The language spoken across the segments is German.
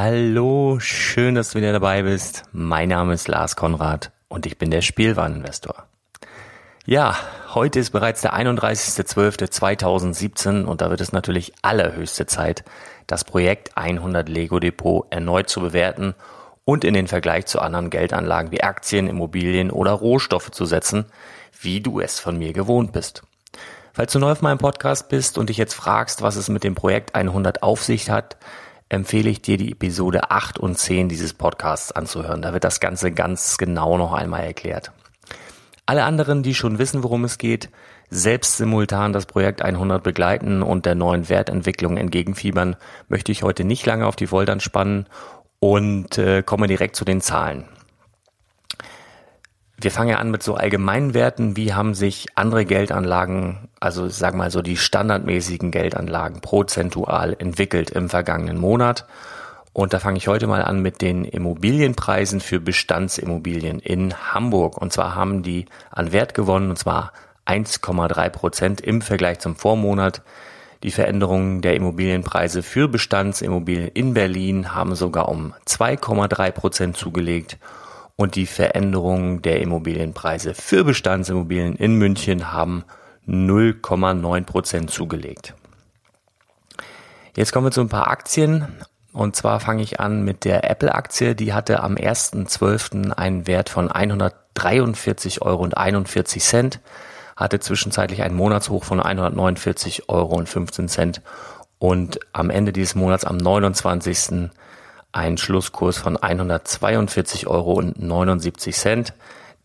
Hallo, schön, dass du wieder dabei bist. Mein Name ist Lars Konrad und ich bin der Spielwareninvestor. Ja, heute ist bereits der 31.12.2017 und da wird es natürlich allerhöchste Zeit, das Projekt 100 Lego Depot erneut zu bewerten und in den Vergleich zu anderen Geldanlagen wie Aktien, Immobilien oder Rohstoffe zu setzen, wie du es von mir gewohnt bist. Falls du neu auf meinem Podcast bist und dich jetzt fragst, was es mit dem Projekt 100 auf sich hat, empfehle ich dir, die Episode 8 und 10 dieses Podcasts anzuhören. Da wird das Ganze ganz genau noch einmal erklärt. Alle anderen, die schon wissen, worum es geht, selbst simultan das Projekt 100 begleiten und der neuen Wertentwicklung entgegenfiebern, möchte ich heute nicht lange auf die Foltern spannen und äh, komme direkt zu den Zahlen. Wir fangen ja an mit so allgemeinen Werten. Wie haben sich andere Geldanlagen, also sag mal so die standardmäßigen Geldanlagen prozentual entwickelt im vergangenen Monat? Und da fange ich heute mal an mit den Immobilienpreisen für Bestandsimmobilien in Hamburg. Und zwar haben die an Wert gewonnen, und zwar 1,3 Prozent im Vergleich zum Vormonat. Die Veränderungen der Immobilienpreise für Bestandsimmobilien in Berlin haben sogar um 2,3 Prozent zugelegt und die Veränderungen der Immobilienpreise für Bestandsimmobilien in München haben 0,9 Prozent zugelegt. Jetzt kommen wir zu ein paar Aktien. Und zwar fange ich an mit der Apple-Aktie. Die hatte am 1.12. einen Wert von 100 143,41 Euro hatte zwischenzeitlich einen Monatshoch von 149,15 Euro und am Ende dieses Monats am 29. einen Schlusskurs von 142,79 Euro.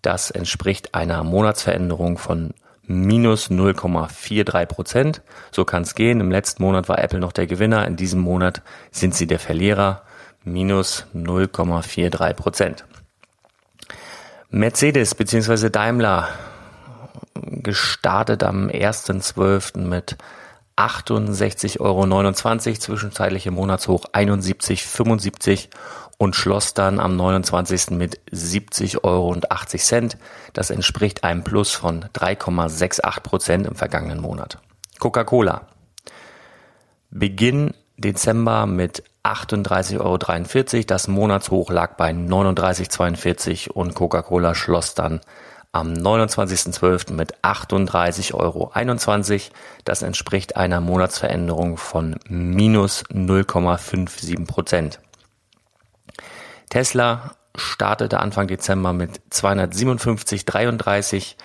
Das entspricht einer Monatsveränderung von minus 0,43 Prozent. So kann es gehen. Im letzten Monat war Apple noch der Gewinner. In diesem Monat sind sie der Verlierer. Minus 0,43 Prozent. Mercedes bzw. Daimler gestartet am 1.12. mit 68,29 Euro, zwischenzeitliche Monatshoch 71,75 und schloss dann am 29. mit 70,80 Euro. Das entspricht einem Plus von 3,68 Prozent im vergangenen Monat. Coca-Cola. Beginn Dezember mit 38,43 Euro. Das Monatshoch lag bei 39,42 und Coca-Cola schloss dann am 29.12. mit 38,21 Euro. Das entspricht einer Monatsveränderung von minus 0,57 Prozent. Tesla startete Anfang Dezember mit 257,33.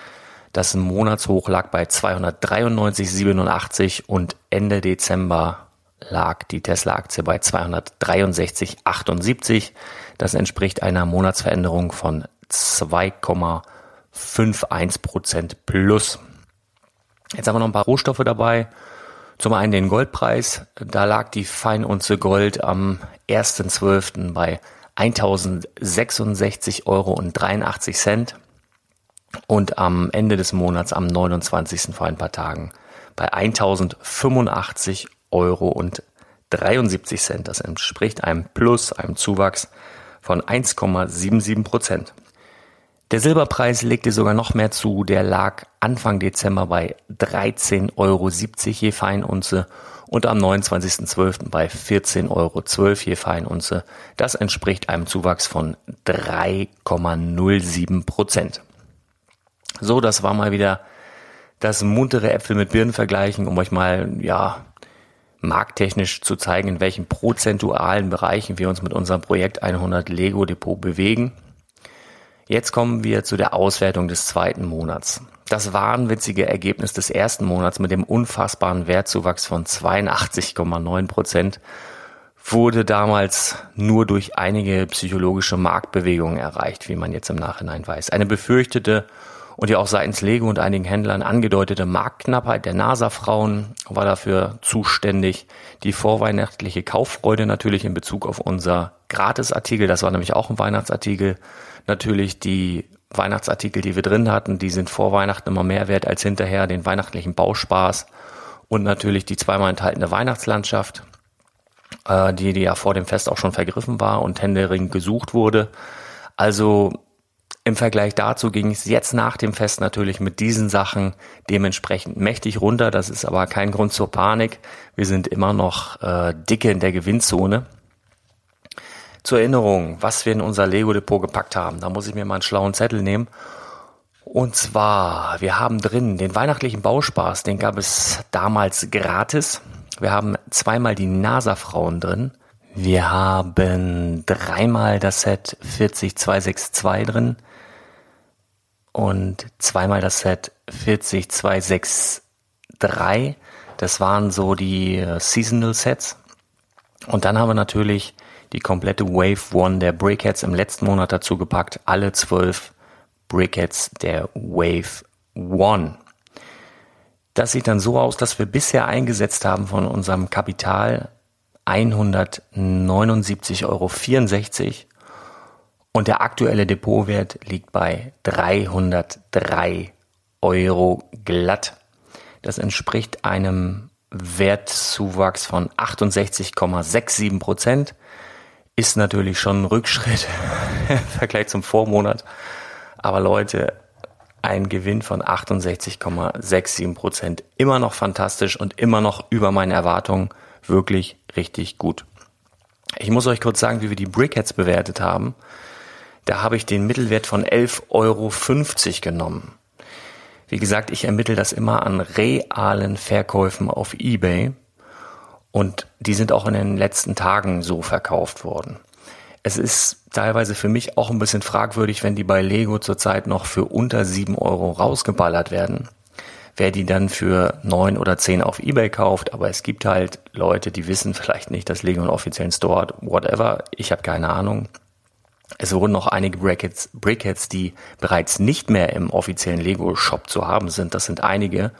Das Monatshoch lag bei 293,87 und Ende Dezember lag die Tesla-Aktie bei 263,78. Das entspricht einer Monatsveränderung von 2,51 Prozent plus. Jetzt haben wir noch ein paar Rohstoffe dabei. Zum einen den Goldpreis. Da lag die Feinunze Gold am 1.12. bei 1066,83 Euro und am Ende des Monats am 29. vor ein paar Tagen bei 1085 Euro und 73 Cent. Das entspricht einem Plus, einem Zuwachs von 1,77 Prozent. Der Silberpreis legte sogar noch mehr zu. Der lag Anfang Dezember bei 13,70 Euro je Feinunze und am 29.12. bei 14,12 Euro je Feinunze. Das entspricht einem Zuwachs von 3,07 Prozent. So, das war mal wieder das muntere Äpfel mit Birnen vergleichen, um euch mal, ja, markttechnisch zu zeigen, in welchen prozentualen Bereichen wir uns mit unserem Projekt 100 Lego Depot bewegen. Jetzt kommen wir zu der Auswertung des zweiten Monats. Das wahnwitzige Ergebnis des ersten Monats mit dem unfassbaren Wertzuwachs von 82,9 Prozent wurde damals nur durch einige psychologische Marktbewegungen erreicht, wie man jetzt im Nachhinein weiß. Eine befürchtete und ja auch seitens Lego und einigen Händlern angedeutete Marktknappheit der NASA-Frauen war dafür zuständig. Die vorweihnachtliche Kauffreude natürlich in Bezug auf unser Gratisartikel, das war nämlich auch ein Weihnachtsartikel. Natürlich die Weihnachtsartikel, die wir drin hatten, die sind vor Weihnachten immer mehr wert als hinterher den weihnachtlichen Bauspaß und natürlich die zweimal enthaltene Weihnachtslandschaft, äh, die, die ja vor dem Fest auch schon vergriffen war und händeringend gesucht wurde. Also im Vergleich dazu ging es jetzt nach dem Fest natürlich mit diesen Sachen dementsprechend mächtig runter. Das ist aber kein Grund zur Panik. Wir sind immer noch äh, dicke in der Gewinnzone. Zur Erinnerung, was wir in unser Lego-Depot gepackt haben. Da muss ich mir mal einen schlauen Zettel nehmen. Und zwar, wir haben drin den weihnachtlichen Bauspaß, den gab es damals gratis. Wir haben zweimal die NASA-Frauen drin. Wir haben dreimal das Set 40262 drin und zweimal das Set 40263. Das waren so die äh, Seasonal Sets. Und dann haben wir natürlich die komplette Wave One der Brickheads im letzten Monat dazu gepackt. Alle zwölf Brickheads der Wave One. Das sieht dann so aus, dass wir bisher eingesetzt haben von unserem Kapital 179,64 Euro und der aktuelle Depotwert liegt bei 303 Euro glatt. Das entspricht einem Wertzuwachs von 68,67 Prozent ist natürlich schon ein Rückschritt im Vergleich zum Vormonat. Aber Leute, ein Gewinn von 68,67 Prozent. Immer noch fantastisch und immer noch über meine Erwartungen. Wirklich richtig gut. Ich muss euch kurz sagen, wie wir die Brickheads bewertet haben. Da habe ich den Mittelwert von 11,50 Euro genommen. Wie gesagt, ich ermittle das immer an realen Verkäufen auf eBay. Und die sind auch in den letzten Tagen so verkauft worden. Es ist teilweise für mich auch ein bisschen fragwürdig, wenn die bei Lego zurzeit noch für unter sieben Euro rausgeballert werden. Wer die dann für neun oder zehn auf Ebay kauft, aber es gibt halt Leute, die wissen vielleicht nicht, dass Lego einen offiziellen Store hat, whatever. Ich habe keine Ahnung. Es wurden noch einige Brackets, Brickheads, die bereits nicht mehr im offiziellen Lego-Shop zu haben sind. Das sind einige.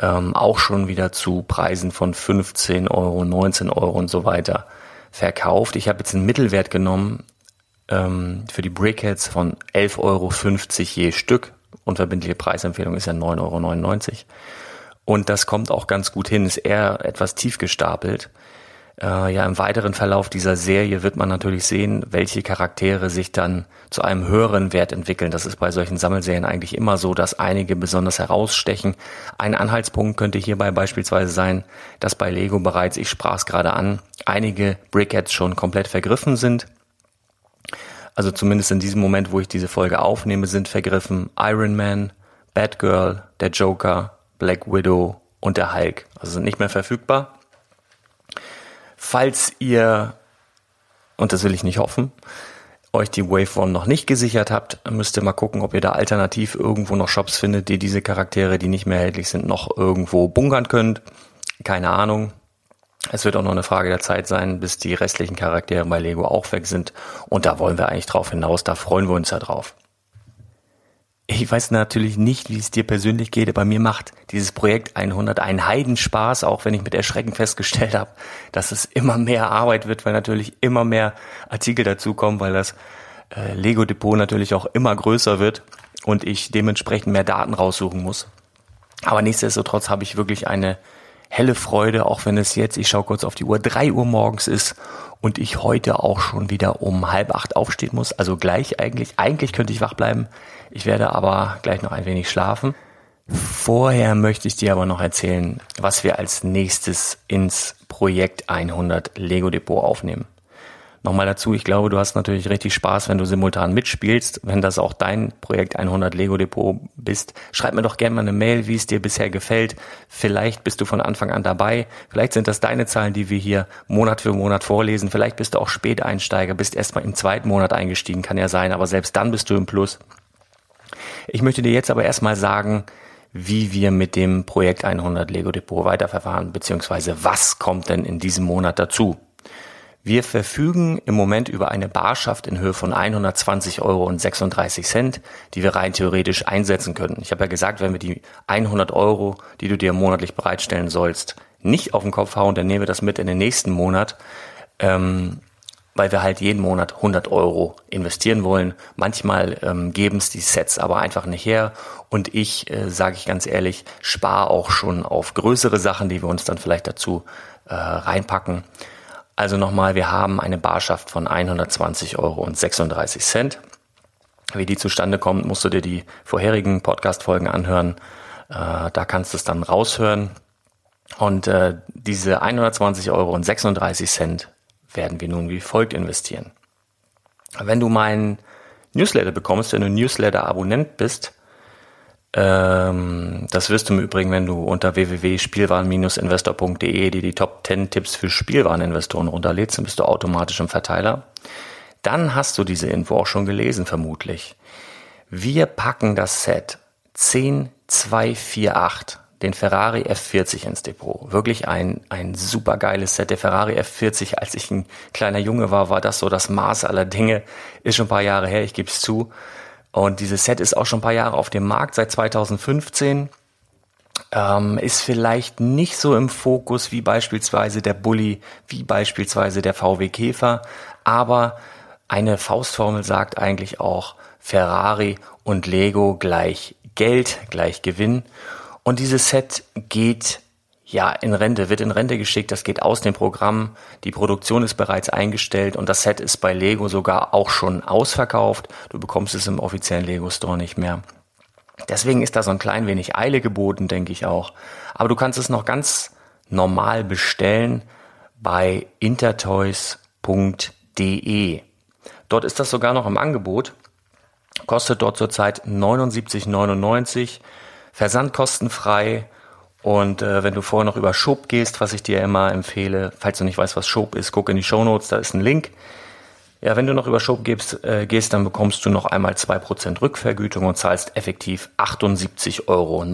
Ähm, auch schon wieder zu Preisen von 15 Euro, 19 Euro und so weiter verkauft. Ich habe jetzt einen Mittelwert genommen ähm, für die Brickheads von 11,50 Euro je Stück. Unverbindliche Preisempfehlung ist ja 9,99 Euro. Und das kommt auch ganz gut hin, ist eher etwas tief gestapelt. Äh, ja, im weiteren Verlauf dieser Serie wird man natürlich sehen, welche Charaktere sich dann zu einem höheren Wert entwickeln. Das ist bei solchen Sammelserien eigentlich immer so, dass einige besonders herausstechen. Ein Anhaltspunkt könnte hierbei beispielsweise sein, dass bei Lego bereits, ich sprach es gerade an, einige Brickheads schon komplett vergriffen sind. Also zumindest in diesem Moment, wo ich diese Folge aufnehme, sind vergriffen Iron Man, Batgirl, der Joker, Black Widow und der Hulk. Also sind nicht mehr verfügbar. Falls ihr, und das will ich nicht hoffen, euch die Wave One noch nicht gesichert habt, müsst ihr mal gucken, ob ihr da alternativ irgendwo noch Shops findet, die diese Charaktere, die nicht mehr erhältlich sind, noch irgendwo bunkern könnt. Keine Ahnung. Es wird auch noch eine Frage der Zeit sein, bis die restlichen Charaktere bei Lego auch weg sind. Und da wollen wir eigentlich drauf hinaus, da freuen wir uns ja drauf. Ich weiß natürlich nicht, wie es dir persönlich geht, aber mir macht dieses Projekt 100 einen Heidenspaß, auch wenn ich mit Erschrecken festgestellt habe, dass es immer mehr Arbeit wird, weil natürlich immer mehr Artikel dazukommen, weil das äh, Lego Depot natürlich auch immer größer wird und ich dementsprechend mehr Daten raussuchen muss. Aber nichtsdestotrotz habe ich wirklich eine helle Freude, auch wenn es jetzt, ich schaue kurz auf die Uhr, drei Uhr morgens ist und ich heute auch schon wieder um halb acht aufstehen muss. Also gleich eigentlich, eigentlich könnte ich wach bleiben. Ich werde aber gleich noch ein wenig schlafen. Vorher möchte ich dir aber noch erzählen, was wir als nächstes ins Projekt 100 Lego Depot aufnehmen. Nochmal dazu, ich glaube, du hast natürlich richtig Spaß, wenn du simultan mitspielst, wenn das auch dein Projekt 100 Lego Depot bist. Schreib mir doch gerne mal eine Mail, wie es dir bisher gefällt. Vielleicht bist du von Anfang an dabei. Vielleicht sind das deine Zahlen, die wir hier Monat für Monat vorlesen. Vielleicht bist du auch Späteinsteiger, bist erstmal im zweiten Monat eingestiegen, kann ja sein, aber selbst dann bist du im Plus. Ich möchte dir jetzt aber erstmal sagen, wie wir mit dem Projekt 100 Lego Depot weiterverfahren, beziehungsweise was kommt denn in diesem Monat dazu. Wir verfügen im Moment über eine Barschaft in Höhe von 120 Euro und 36 Cent, die wir rein theoretisch einsetzen können. Ich habe ja gesagt, wenn wir die 100 Euro, die du dir monatlich bereitstellen sollst, nicht auf den Kopf hauen, dann nehmen wir das mit in den nächsten Monat, ähm, weil wir halt jeden Monat 100 Euro investieren wollen. Manchmal ähm, geben es die Sets aber einfach nicht her und ich, äh, sage ich ganz ehrlich, spare auch schon auf größere Sachen, die wir uns dann vielleicht dazu äh, reinpacken. Also nochmal, wir haben eine Barschaft von 120 Euro und 36 Cent. Wie die zustande kommt, musst du dir die vorherigen Podcast-Folgen anhören. Äh, da kannst du es dann raushören. Und äh, diese 120 Euro und 36 Cent werden wir nun wie folgt investieren. Wenn du meinen Newsletter bekommst, wenn du Newsletter-Abonnent bist, ähm, das wirst du im Übrigen, wenn du unter www.spielwaren-investor.de die, die Top 10 Tipps für Spielwareninvestoren runterlädst, dann bist du automatisch im Verteiler. Dann hast du diese Info auch schon gelesen, vermutlich. Wir packen das Set 10248, den Ferrari F40 ins Depot. Wirklich ein, ein super geiles Set. Der Ferrari F40, als ich ein kleiner Junge war, war das so das Maß aller Dinge. Ist schon ein paar Jahre her, ich gebe es zu. Und dieses Set ist auch schon ein paar Jahre auf dem Markt, seit 2015. Ähm, ist vielleicht nicht so im Fokus wie beispielsweise der Bulli, wie beispielsweise der VW Käfer, aber eine Faustformel sagt eigentlich auch Ferrari und Lego gleich Geld, gleich Gewinn. Und dieses Set geht ja, in Rente, wird in Rente geschickt, das geht aus dem Programm, die Produktion ist bereits eingestellt und das Set ist bei Lego sogar auch schon ausverkauft. Du bekommst es im offiziellen Lego Store nicht mehr. Deswegen ist da so ein klein wenig Eile geboten, denke ich auch. Aber du kannst es noch ganz normal bestellen bei intertoys.de. Dort ist das sogar noch im Angebot. Kostet dort zurzeit 79,99, versandkostenfrei und äh, wenn du vorher noch über Schub gehst, was ich dir immer empfehle, falls du nicht weißt, was Schub ist, guck in die Show Notes, da ist ein Link. Ja, wenn du noch über Shop gehst, äh, gehst, dann bekommst du noch einmal 2% Rückvergütung und zahlst effektiv 78,39 Euro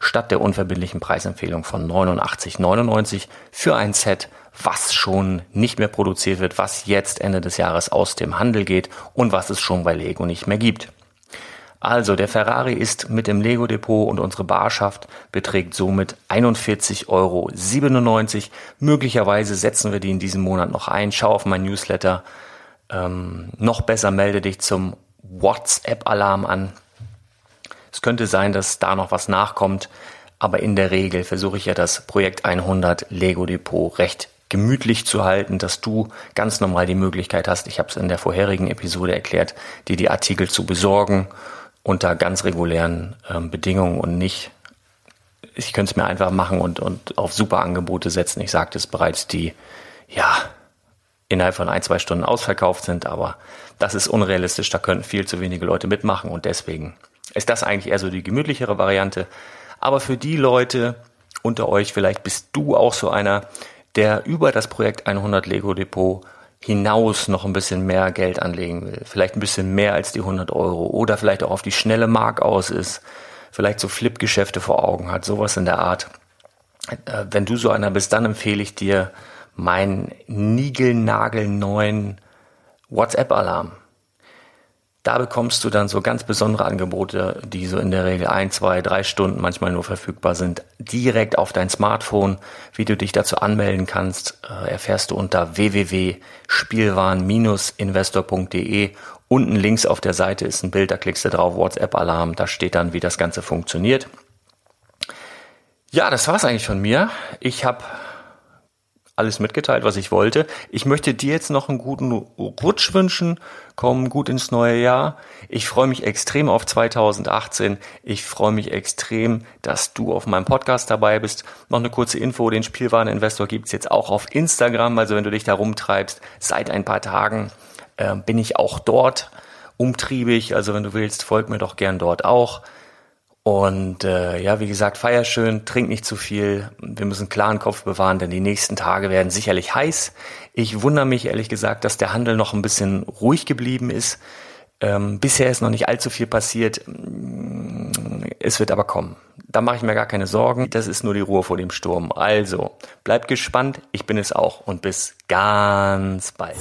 statt der unverbindlichen Preisempfehlung von 89,99 für ein Set, was schon nicht mehr produziert wird, was jetzt Ende des Jahres aus dem Handel geht und was es schon bei Lego nicht mehr gibt. Also der Ferrari ist mit dem Lego Depot und unsere Barschaft beträgt somit 41,97 Euro. Möglicherweise setzen wir die in diesem Monat noch ein. Schau auf mein Newsletter. Ähm, noch besser melde dich zum WhatsApp-Alarm an. Es könnte sein, dass da noch was nachkommt, aber in der Regel versuche ich ja das Projekt 100 Lego Depot recht gemütlich zu halten, dass du ganz normal die Möglichkeit hast, ich habe es in der vorherigen Episode erklärt, dir die Artikel zu besorgen unter ganz regulären ähm, Bedingungen und nicht, ich könnte es mir einfach machen und, und auf super Angebote setzen. Ich sagte es bereits, die ja innerhalb von ein, zwei Stunden ausverkauft sind, aber das ist unrealistisch, da könnten viel zu wenige Leute mitmachen und deswegen ist das eigentlich eher so die gemütlichere Variante. Aber für die Leute unter euch, vielleicht bist du auch so einer, der über das Projekt 100 Lego Depot hinaus noch ein bisschen mehr Geld anlegen will, vielleicht ein bisschen mehr als die 100 Euro oder vielleicht auch auf die schnelle Mark aus ist, vielleicht so Flip-Geschäfte vor Augen hat, sowas in der Art. Äh, wenn du so einer bist, dann empfehle ich dir meinen niegelnagelneuen WhatsApp-Alarm. Da bekommst du dann so ganz besondere Angebote, die so in der Regel ein, zwei, drei Stunden manchmal nur verfügbar sind, direkt auf dein Smartphone. Wie du dich dazu anmelden kannst, äh, erfährst du unter www.spielwaren-investor.de. Unten links auf der Seite ist ein Bild, da klickst du drauf, WhatsApp-Alarm, da steht dann, wie das Ganze funktioniert. Ja, das war's eigentlich von mir. Ich habe alles mitgeteilt, was ich wollte. Ich möchte dir jetzt noch einen guten Rutsch wünschen. Komm gut ins neue Jahr. Ich freue mich extrem auf 2018. Ich freue mich extrem, dass du auf meinem Podcast dabei bist. Noch eine kurze Info, den Spielwareninvestor gibt's jetzt auch auf Instagram. Also wenn du dich da rumtreibst, seit ein paar Tagen äh, bin ich auch dort umtriebig. Also wenn du willst, folg mir doch gern dort auch. Und äh, ja, wie gesagt, feier schön, trink nicht zu viel. Wir müssen klaren Kopf bewahren, denn die nächsten Tage werden sicherlich heiß. Ich wundere mich ehrlich gesagt, dass der Handel noch ein bisschen ruhig geblieben ist. Ähm, bisher ist noch nicht allzu viel passiert. Es wird aber kommen. Da mache ich mir gar keine Sorgen. Das ist nur die Ruhe vor dem Sturm. Also, bleibt gespannt. Ich bin es auch. Und bis ganz bald.